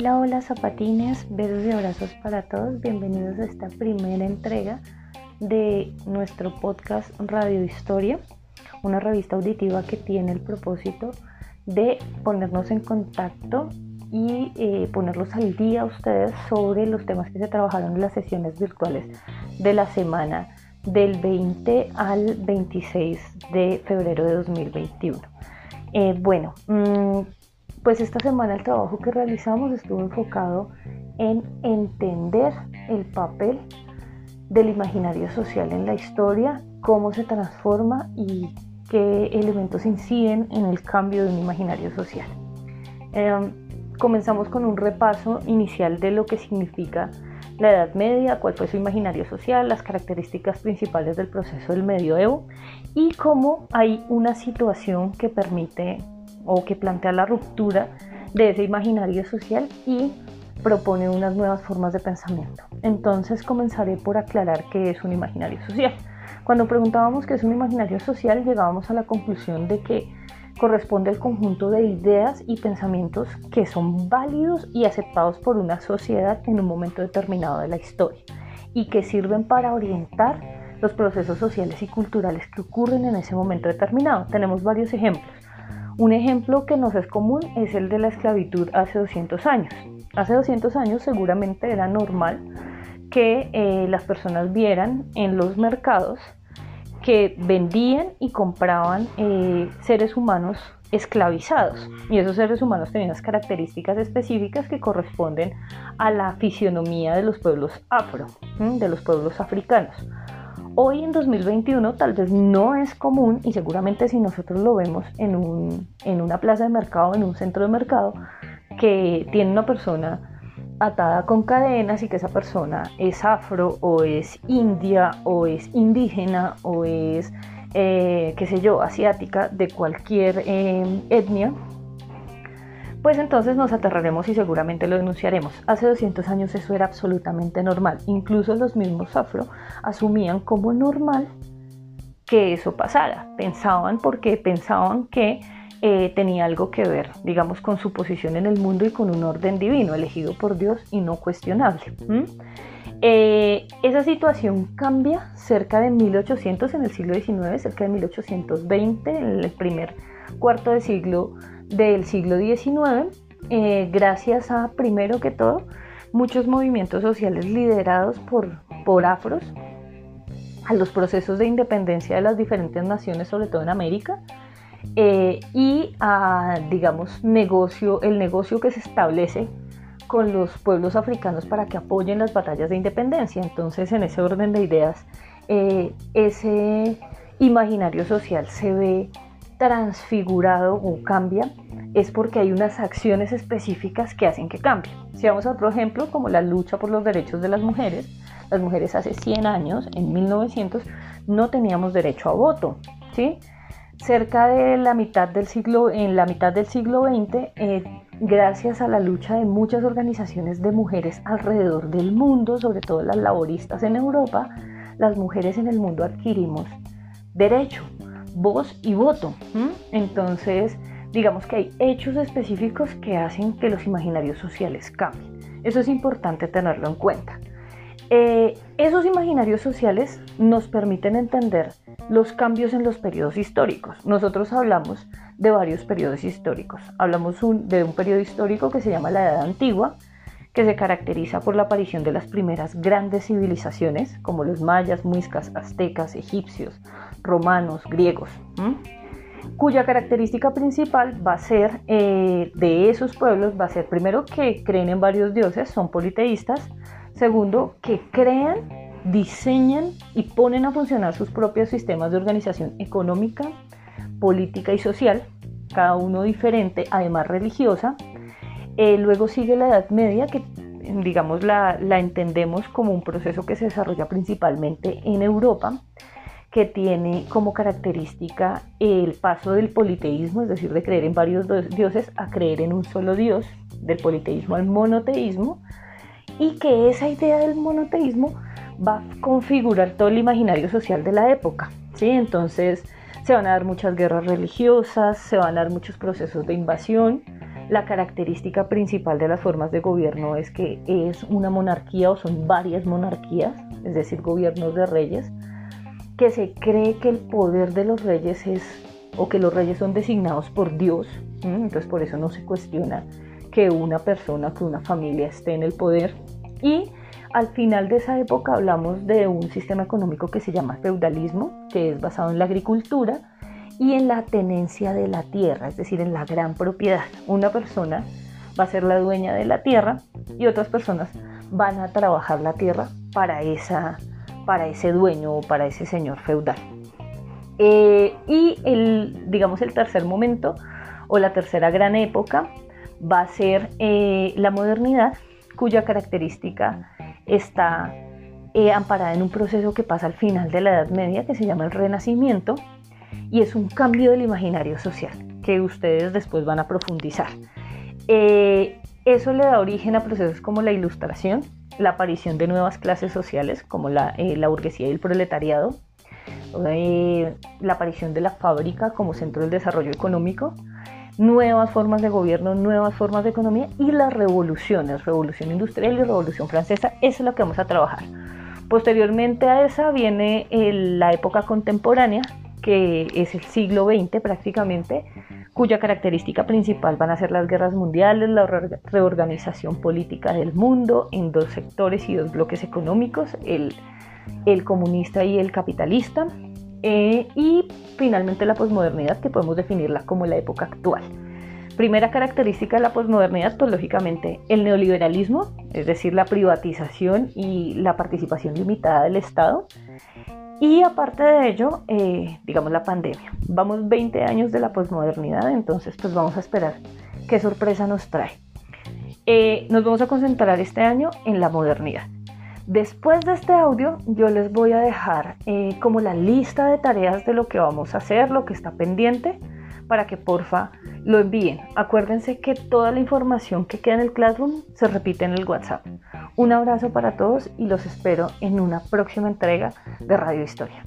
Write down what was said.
Hola, hola zapatines, besos y abrazos para todos. Bienvenidos a esta primera entrega de nuestro podcast Radio Historia, una revista auditiva que tiene el propósito de ponernos en contacto y eh, ponerlos al día a ustedes sobre los temas que se trabajaron en las sesiones virtuales de la semana del 20 al 26 de febrero de 2021. Eh, bueno, mmm, pues esta semana el trabajo que realizamos estuvo enfocado en entender el papel del imaginario social en la historia, cómo se transforma y qué elementos inciden en el cambio de un imaginario social. Em, comenzamos con un repaso inicial de lo que significa la Edad Media, cuál fue su imaginario social, las características principales del proceso del medioevo y cómo hay una situación que permite o que plantea la ruptura de ese imaginario social y propone unas nuevas formas de pensamiento. Entonces comenzaré por aclarar qué es un imaginario social. Cuando preguntábamos qué es un imaginario social, llegábamos a la conclusión de que corresponde al conjunto de ideas y pensamientos que son válidos y aceptados por una sociedad en un momento determinado de la historia y que sirven para orientar los procesos sociales y culturales que ocurren en ese momento determinado. Tenemos varios ejemplos. Un ejemplo que nos es común es el de la esclavitud hace 200 años. Hace 200 años seguramente era normal que eh, las personas vieran en los mercados que vendían y compraban eh, seres humanos esclavizados y esos seres humanos tenían unas características específicas que corresponden a la fisionomía de los pueblos afro, de los pueblos africanos. Hoy en 2021 tal vez no es común y seguramente si nosotros lo vemos en, un, en una plaza de mercado, en un centro de mercado, que tiene una persona atada con cadenas y que esa persona es afro o es india o es indígena o es, eh, qué sé yo, asiática, de cualquier eh, etnia, pues entonces nos aterraremos y seguramente lo denunciaremos. Hace 200 años eso era absolutamente normal. Incluso los mismos afro asumían como normal que eso pasara. Pensaban porque pensaban que eh, tenía algo que ver, digamos, con su posición en el mundo y con un orden divino, elegido por Dios y no cuestionable. Eh, esa situación cambia cerca de 1800 en el siglo XIX, cerca de 1820, en el primer cuarto de siglo del siglo XIX, eh, gracias a, primero que todo, muchos movimientos sociales liderados por, por afros, a los procesos de independencia de las diferentes naciones, sobre todo en América, eh, y a, digamos, negocio, el negocio que se establece con los pueblos africanos para que apoyen las batallas de independencia. Entonces, en ese orden de ideas, eh, ese imaginario social se ve transfigurado o cambia es porque hay unas acciones específicas que hacen que cambie. Si vamos a otro ejemplo, como la lucha por los derechos de las mujeres, las mujeres hace 100 años, en 1900, no teníamos derecho a voto, ¿sí? Cerca de la mitad del siglo, en la mitad del siglo XX, eh, gracias a la lucha de muchas organizaciones de mujeres alrededor del mundo, sobre todo las laboristas en Europa, las mujeres en el mundo adquirimos derecho, voz y voto. Entonces, digamos que hay hechos específicos que hacen que los imaginarios sociales cambien. Eso es importante tenerlo en cuenta. Eh, esos imaginarios sociales nos permiten entender los cambios en los periodos históricos. Nosotros hablamos de varios periodos históricos. Hablamos de un periodo histórico que se llama la Edad Antigua, que se caracteriza por la aparición de las primeras grandes civilizaciones, como los mayas, muiscas, aztecas, egipcios, romanos, griegos, cuya característica principal va a ser eh, de esos pueblos, va a ser primero que creen en varios dioses, son politeístas, segundo que crean, diseñan y ponen a funcionar sus propios sistemas de organización económica, política y social, cada uno diferente, además religiosa. Eh, luego sigue la Edad Media, que digamos la, la entendemos como un proceso que se desarrolla principalmente en Europa que tiene como característica el paso del politeísmo, es decir, de creer en varios dioses a creer en un solo dios, del politeísmo al monoteísmo, y que esa idea del monoteísmo va a configurar todo el imaginario social de la época. ¿sí? Entonces se van a dar muchas guerras religiosas, se van a dar muchos procesos de invasión, La característica principal de las formas de gobierno es que es una monarquía o son varias monarquías, es decir, gobiernos de reyes, que se cree que el poder de los reyes es, o que los reyes son designados por Dios, entonces por eso no se cuestiona que una persona, que una familia esté en el poder. Y al final de esa época hablamos de un sistema económico que se llama feudalismo, que es basado en la agricultura y en la tenencia de la tierra, es decir, en la gran propiedad. Una persona va a ser la dueña de la tierra y otras personas van a trabajar la tierra para, esa, para ese dueño o para ese señor feudal. Eh, y el, digamos, el tercer momento o la tercera gran época va a ser eh, la modernidad, cuya característica está eh, amparada en un proceso que pasa al final de la Edad Media, que se llama el Renacimiento, y es un cambio del imaginario social que ustedes después van a profundizar. Eh, eso le da origen a procesos como la ilustración, la aparición de nuevas clases sociales como la, la burguesía y el proletariado, la aparición de la fábrica como centro del desarrollo económico, nuevas formas de gobierno, nuevas formas de economía y las revoluciones, revolución industrial y revolución francesa, eso es lo que vamos a trabajar. Posteriormente a esa viene la época contemporánea, que es el siglo XX prácticamente, cuya característica principal van a ser las guerras mundiales, la reorganización política del mundo en dos sectores y dos bloques económicos, el, el comunista y el capitalista, eh, y finalmente la posmodernidad, que podemos definirla como la época actual. Primera característica de la posmodernidad, pues lógicamente el neoliberalismo, es decir, la privatización y la participación limitada del Estado. Y aparte de ello, eh, digamos la pandemia. Vamos 20 años de la posmodernidad, entonces pues vamos a esperar qué sorpresa nos trae. Eh, nos vamos a concentrar este año en la modernidad. Después de este audio yo les voy a dejar eh, como la lista de tareas de lo que vamos a hacer, lo que está pendiente, para que porfa lo envíen. Acuérdense que toda la información que queda en el Classroom se repite en el WhatsApp. Un abrazo para todos y los espero en una próxima entrega de Radio Historia.